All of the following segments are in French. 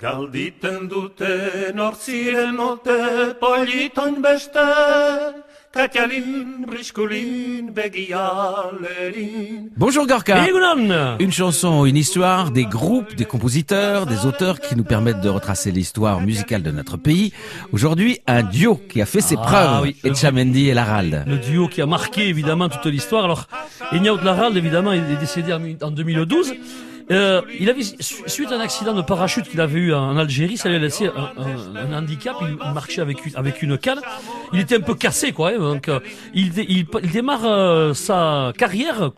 Galditen dute norziren ote politon beste, Katialin, Briscolin, Begialerin. Bonjour Gorka Une chanson, une histoire, des groupes, des compositeurs, des auteurs qui nous permettent de retracer l'histoire musicale de notre pays. Aujourd'hui, un duo qui a fait ses Ah, preuves, oui. Etchamendi et Larald. Le duo qui a marqué évidemment toute l'histoire. Alors, de Larald, évidemment, il est décédé en 2012. Euh, il avait, su- suite à un accident de parachute qu'il avait eu en Algérie, ça lui a laissé un, handicap. Il, marchait avec, une- avec une canne. Il était un peu cassé, quoi. hein, donc, euh, il, il, démarre euh, sa carrière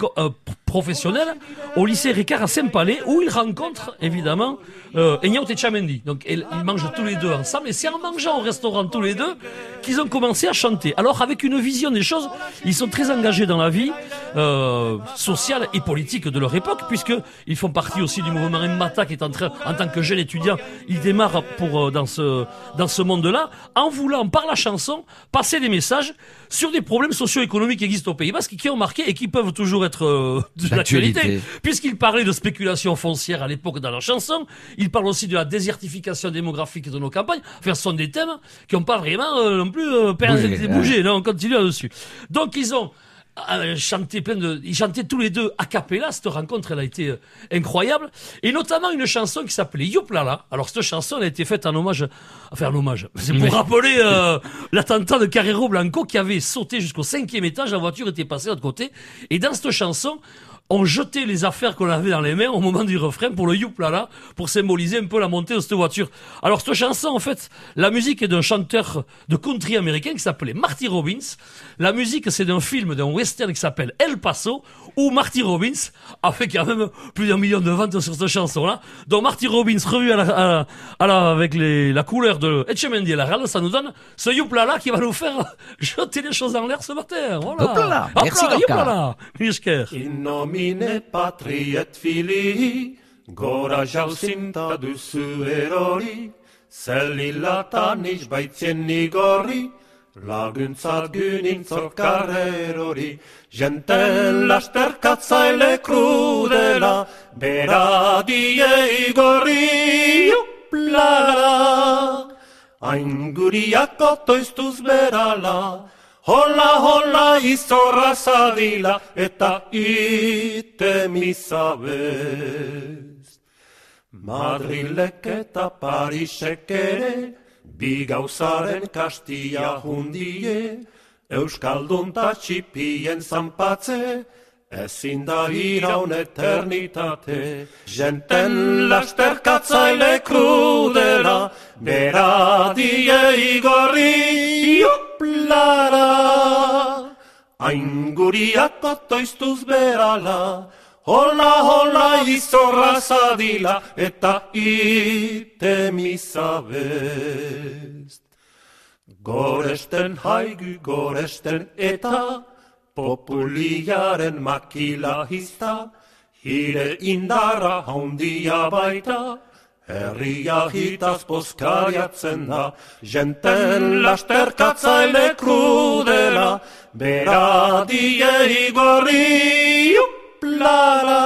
professionnelle au lycée Ricard à Saint-Palais, où il rencontre évidemment euh, Enyao Techamendi. Donc, ils, mangent tous les deux ensemble, et c'est en mangeant au restaurant tous les deux qu'ils ont commencé à chanter. Alors, avec une vision des choses, ils sont très engagés dans la vie euh, sociale et politique de leur époque, puisque ils font partie aussi du mouvement Mata qui est en train, en tant que jeune étudiant, ils démarrent pour euh, dans ce dans ce monde-là, en voulant par la chanson passer des messages sur des problèmes socio-économiques qui existent au Pays Basque, qui ont marqué et qui peuvent toujours être euh, de l'actualité, puisqu'ils parlaient de spéculation foncière à l'époque dans leur chanson. Ils parlent aussi de la désertification démographique de nos campagnes. Enfin, ce sont des thèmes qui n'ont pas vraiment euh, non plus euh, Bougé, de bouger. Non, on continue là-dessus. Donc, ils ont euh, chanté plein de, ils chantaient tous les deux a cappella. Cette rencontre, elle a été euh, incroyable. Et notamment une chanson qui s'appelait Youplala. Alors, cette chanson, elle a été faite en hommage, enfin, en hommage. C'est pour rappeler, euh, l'attentat de Carrero Blanco qui avait sauté jusqu'au cinquième étage. La voiture était passée de l'autre côté. Et dans cette chanson, on jetait les affaires qu'on avait dans les mains au moment du refrain pour le youplala, pour symboliser un peu la montée de cette voiture. Alors cette chanson, en fait, la musique est d'un chanteur de country américain qui s'appelait Marty Robbins. La musique, c'est d'un film, d'un western qui s'appelle El Paso, où Marty Robbins a fait quand même plusieurs millions de ventes sur cette chanson-là. Donc Marty Robbins revu à la, à la- à la- avec les, la couleur de Etchemendy et la Rale, ça nous donne ce youplala qui va nous faire jeter les choses en l'air ce matin. Voilà. Hoplala. Merci, youplala. Aline patriet fili, gora jauzin duzu erori, zel hilatan izbaitzen nigorri, laguntzat günin zorkar erori. Jenten lasterkatzaile krudela, bera die igorri, juplala, hain guriako toiztuz berala, hola hola izorra zadila, eta ite misabez. Madrilek eta Parisek ere, bi gauzaren kastia hundie, Euskaldun ta txipien zanpatze, ezin da iraun eternitate. Jenten lasterkatzaile krudela, beradie igorri, Hain guriak otoiztuz berala, hola hola izorra zadila, eta ite misabez. Goresten haigu goresten eta populiaren makila hizta, hire indara handia baita, herria hitaz poskariatzen da, jenten lasterkatzaile krudela, beradie igorri juplala.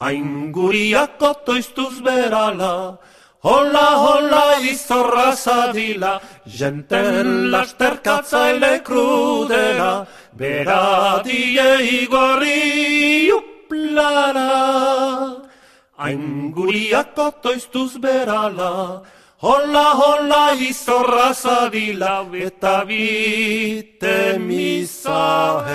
Hain guriak otoiztuz berala, hola hola izorra zadila, jenten lasterkatzaile krudela, beradie igorri juplala. Ainguriako toiztuz berala, Hola, hola, izorra zadila, Eta bite misahen.